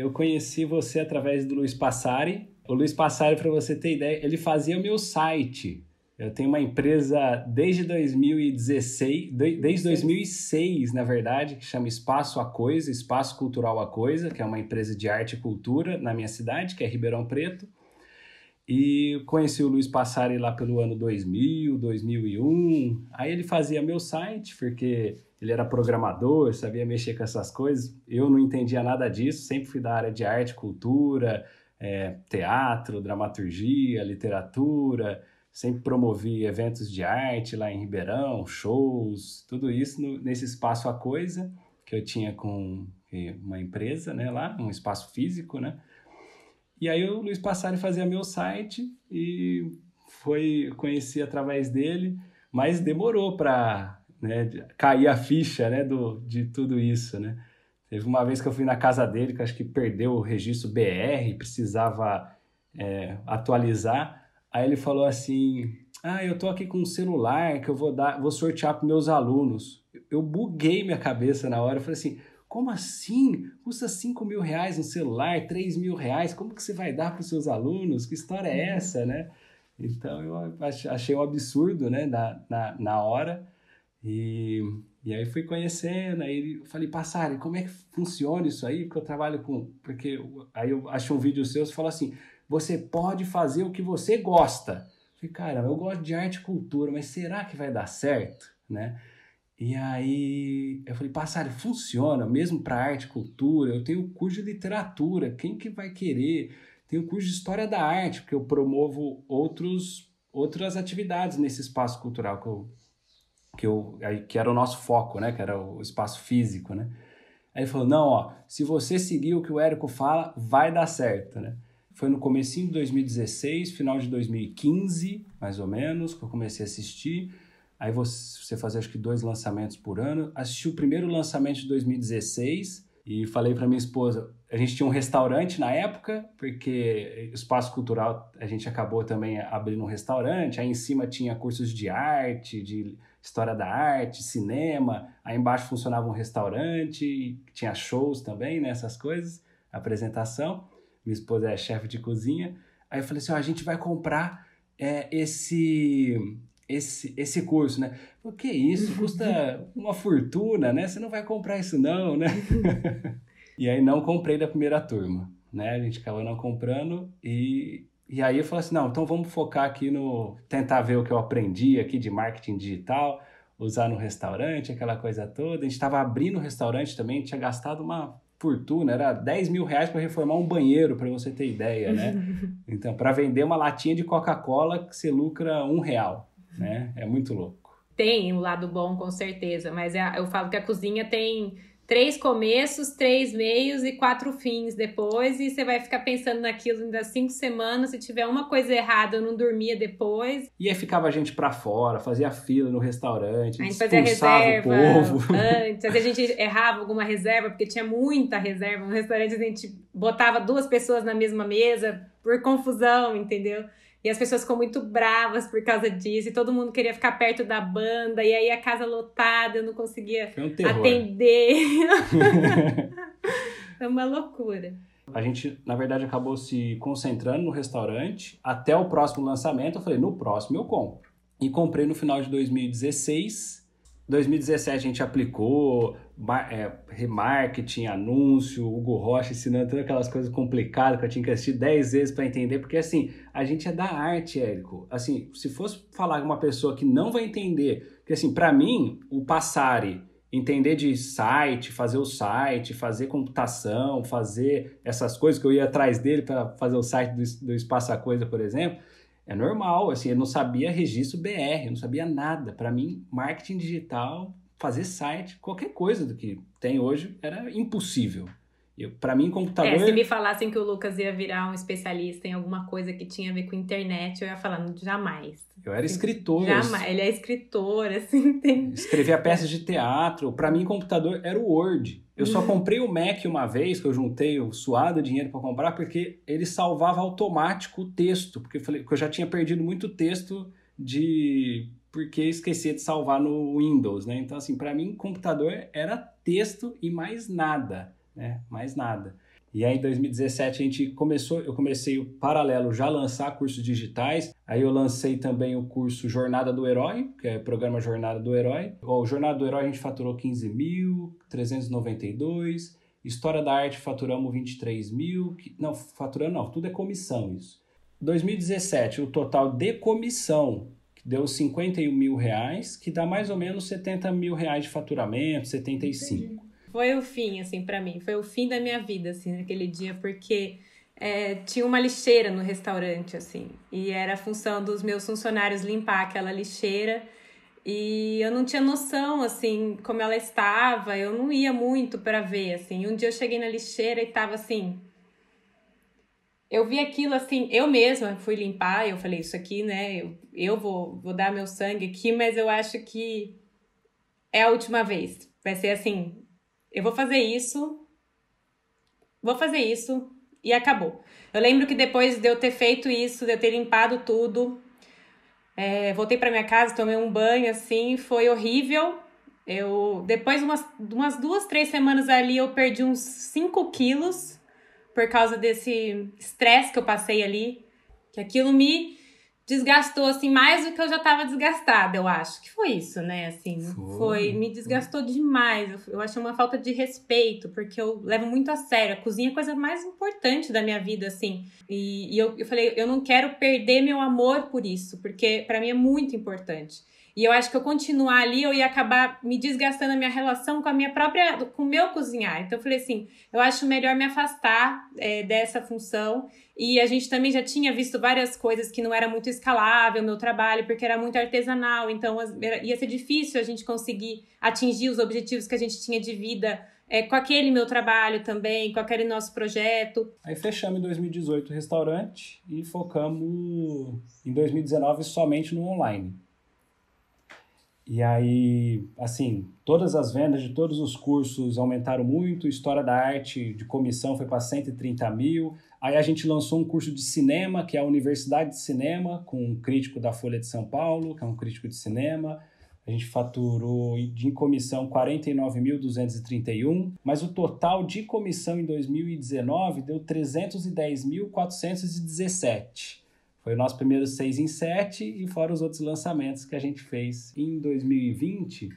eu conheci você através do Luiz Passari. O Luiz Passari, para você ter ideia, ele fazia o meu site. Eu tenho uma empresa desde 2016, desde 2006, na verdade, que chama Espaço a Coisa, Espaço Cultural a Coisa, que é uma empresa de arte e cultura na minha cidade, que é Ribeirão Preto. E conheci o Luiz Passari lá pelo ano 2000, 2001. Aí ele fazia meu site, porque ele era programador, sabia mexer com essas coisas. Eu não entendia nada disso, sempre fui da área de arte, cultura, é, teatro, dramaturgia, literatura sempre promovi eventos de arte lá em Ribeirão, shows, tudo isso no, nesse espaço A Coisa, que eu tinha com uma empresa, né, lá, um espaço físico, né? E aí o Luiz Passari fazia meu site e foi conheci através dele, mas demorou para né, cair a ficha, né, do, de tudo isso, né? Teve uma vez que eu fui na casa dele, que acho que perdeu o registro BR, precisava é, atualizar. Aí ele falou assim: Ah, eu tô aqui com um celular que eu vou dar, vou sortear para meus alunos. Eu buguei minha cabeça na hora. Eu falei assim: como assim? Custa 5 mil reais um celular, 3 mil reais, como que você vai dar para os seus alunos? Que história é uhum. essa, né? Então eu achei um absurdo, né, na, na, na hora. E, e aí fui conhecendo, aí eu falei, Passari, como é que funciona isso aí? Porque eu trabalho com. Porque aí eu achei um vídeo seu, você falou assim: você pode fazer o que você gosta. Eu falei, cara, eu gosto de arte e cultura, mas será que vai dar certo, né? E aí eu falei, Passari, funciona mesmo para arte cultura. Eu tenho curso de literatura, quem que vai querer? Tenho curso de história da arte, porque eu promovo outros, outras atividades nesse espaço cultural que eu, que, eu, que era o nosso foco, né? Que era o espaço físico, né? Aí ele falou, não, ó, se você seguir o que o Érico fala, vai dar certo, né? Foi no comecinho de 2016, final de 2015, mais ou menos, que eu comecei a assistir. Aí você fazia acho que dois lançamentos por ano. Assisti o primeiro lançamento de 2016 e falei para minha esposa, a gente tinha um restaurante na época, porque espaço cultural a gente acabou também abrindo um restaurante, aí em cima tinha cursos de arte, de história da arte, cinema, aí embaixo funcionava um restaurante, tinha shows também, né, essas coisas, apresentação minha esposa é chefe de cozinha. Aí eu falei assim: ó, a gente vai comprar é, esse, esse, esse curso, né? O que isso? Custa uma fortuna, né? Você não vai comprar isso, não, né? e aí não comprei da primeira turma, né? A gente acabou não comprando e. E aí eu falei assim, não, então vamos focar aqui no... Tentar ver o que eu aprendi aqui de marketing digital, usar no restaurante, aquela coisa toda. A gente estava abrindo o restaurante também, tinha gastado uma fortuna, era 10 mil reais para reformar um banheiro, para você ter ideia, né? Então, para vender uma latinha de Coca-Cola, que você lucra um real, né? É muito louco. Tem um lado bom, com certeza, mas é, eu falo que a cozinha tem três começos, três meios e quatro fins depois, e você vai ficar pensando naquilo ainda cinco semanas. Se tiver uma coisa errada, eu não dormia depois. E aí ficava a gente para fora, fazia fila no restaurante, a gente fazia reserva o povo. Antes, às vezes a gente errava alguma reserva, porque tinha muita reserva. No restaurante a gente botava duas pessoas na mesma mesa por confusão, entendeu? E as pessoas ficam muito bravas por causa disso, e todo mundo queria ficar perto da banda, e aí a casa lotada, eu não conseguia um atender. Foi uma loucura. A gente, na verdade, acabou se concentrando no restaurante até o próximo lançamento. Eu falei, no próximo eu compro. E comprei no final de 2016 2017 a gente aplicou é, remarketing, anúncio, Hugo Rocha ensinando todas aquelas coisas complicadas que eu tinha que assistir 10 vezes para entender, porque assim, a gente é da arte, Érico. Assim, se fosse falar com uma pessoa que não vai entender, porque assim, para mim, o Passari, entender de site, fazer o site, fazer computação, fazer essas coisas que eu ia atrás dele para fazer o site do, do Espaço a Coisa, por exemplo, é normal, assim, eu não sabia registro BR, eu não sabia nada. Para mim, marketing digital, fazer site, qualquer coisa do que tem hoje era impossível. Para mim, computador. É, se me falassem que o Lucas ia virar um especialista em alguma coisa que tinha a ver com internet, eu ia falar, jamais. Eu era escritor. Jamais. Ele é escritor, assim, tem. Escrevia peças de teatro. Para mim, computador era o Word. Eu só comprei o Mac uma vez, que eu juntei o suado dinheiro para comprar, porque ele salvava automático o texto, porque eu, falei, que eu já tinha perdido muito texto de porque esquecia de salvar no Windows, né? Então assim, para mim computador era texto e mais nada, né? Mais nada. E aí em 2017 a gente começou, eu comecei o paralelo já lançar cursos digitais. Aí eu lancei também o curso Jornada do Herói, que é o programa Jornada do Herói. O Jornada do Herói a gente faturou 15.392. História da Arte faturamos 23 mil. Não, faturando não, tudo é comissão isso. 2017, o total de comissão deu 51 mil reais, que dá mais ou menos 70 mil reais de faturamento, 75. Entendi. Foi o fim, assim, para mim. Foi o fim da minha vida, assim, naquele dia, porque é, tinha uma lixeira no restaurante, assim, e era a função dos meus funcionários limpar aquela lixeira. E eu não tinha noção, assim, como ela estava, eu não ia muito para ver, assim. Um dia eu cheguei na lixeira e tava assim. Eu vi aquilo assim, eu mesma fui limpar, eu falei, isso aqui, né, eu, eu vou, vou dar meu sangue aqui, mas eu acho que é a última vez. Vai ser assim, eu vou fazer isso, vou fazer isso e acabou. Eu lembro que depois de eu ter feito isso, de eu ter limpado tudo, é, voltei para minha casa, tomei um banho assim, foi horrível. Eu depois umas, umas duas, três semanas ali eu perdi uns 5 quilos por causa desse estresse que eu passei ali, que aquilo me desgastou assim mais do que eu já estava desgastada, eu acho. Que foi isso, né? Assim, foi, foi me desgastou demais. Eu, eu achei uma falta de respeito, porque eu levo muito a sério. A cozinha é a coisa mais importante da minha vida, assim. E, e eu, eu falei, eu não quero perder meu amor por isso, porque para mim é muito importante. E eu acho que eu continuar ali, eu ia acabar me desgastando a minha relação com a minha própria, com o meu cozinhar. Então eu falei assim, eu acho melhor me afastar é, dessa função. E a gente também já tinha visto várias coisas que não era muito escalável meu trabalho, porque era muito artesanal. Então ia ser difícil a gente conseguir atingir os objetivos que a gente tinha de vida é, com aquele meu trabalho também, com aquele nosso projeto. Aí fechamos em 2018 o restaurante e focamos em 2019 somente no online. E aí, assim, todas as vendas de todos os cursos aumentaram muito. História da arte de comissão foi para 130 mil. Aí a gente lançou um curso de cinema, que é a Universidade de Cinema, com um crítico da Folha de São Paulo, que é um crítico de cinema. A gente faturou de comissão 49.231, mas o total de comissão em 2019 deu 310.417. Foi o nosso primeiro 6 em 7 e fora os outros lançamentos que a gente fez em 2020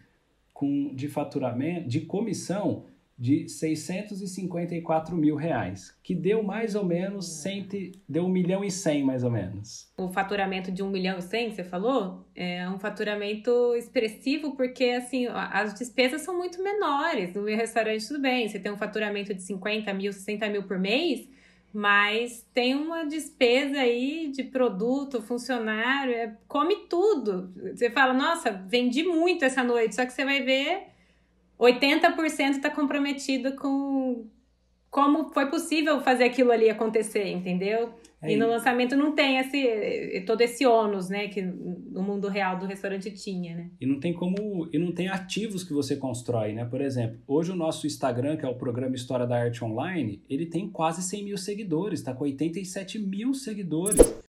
com de faturamento, de comissão de 654 mil reais, que deu mais ou menos 100, deu 1 milhão e 100 mais ou menos. O faturamento de 1 milhão e 100, você falou, é um faturamento expressivo porque assim, as despesas são muito menores. No meu restaurante tudo bem, você tem um faturamento de 50 mil, 60 mil por mês, mas tem uma despesa aí de produto, funcionário, é, come tudo. Você fala, nossa, vendi muito essa noite, só que você vai ver 80% está comprometido com como foi possível fazer aquilo ali acontecer, entendeu? É e no lançamento não tem esse todo esse ônus, né, que no mundo real do restaurante tinha, né? E não tem como e não tem ativos que você constrói, né? Por exemplo, hoje o nosso Instagram, que é o programa História da Arte Online, ele tem quase 100 mil seguidores, está com 87 mil seguidores.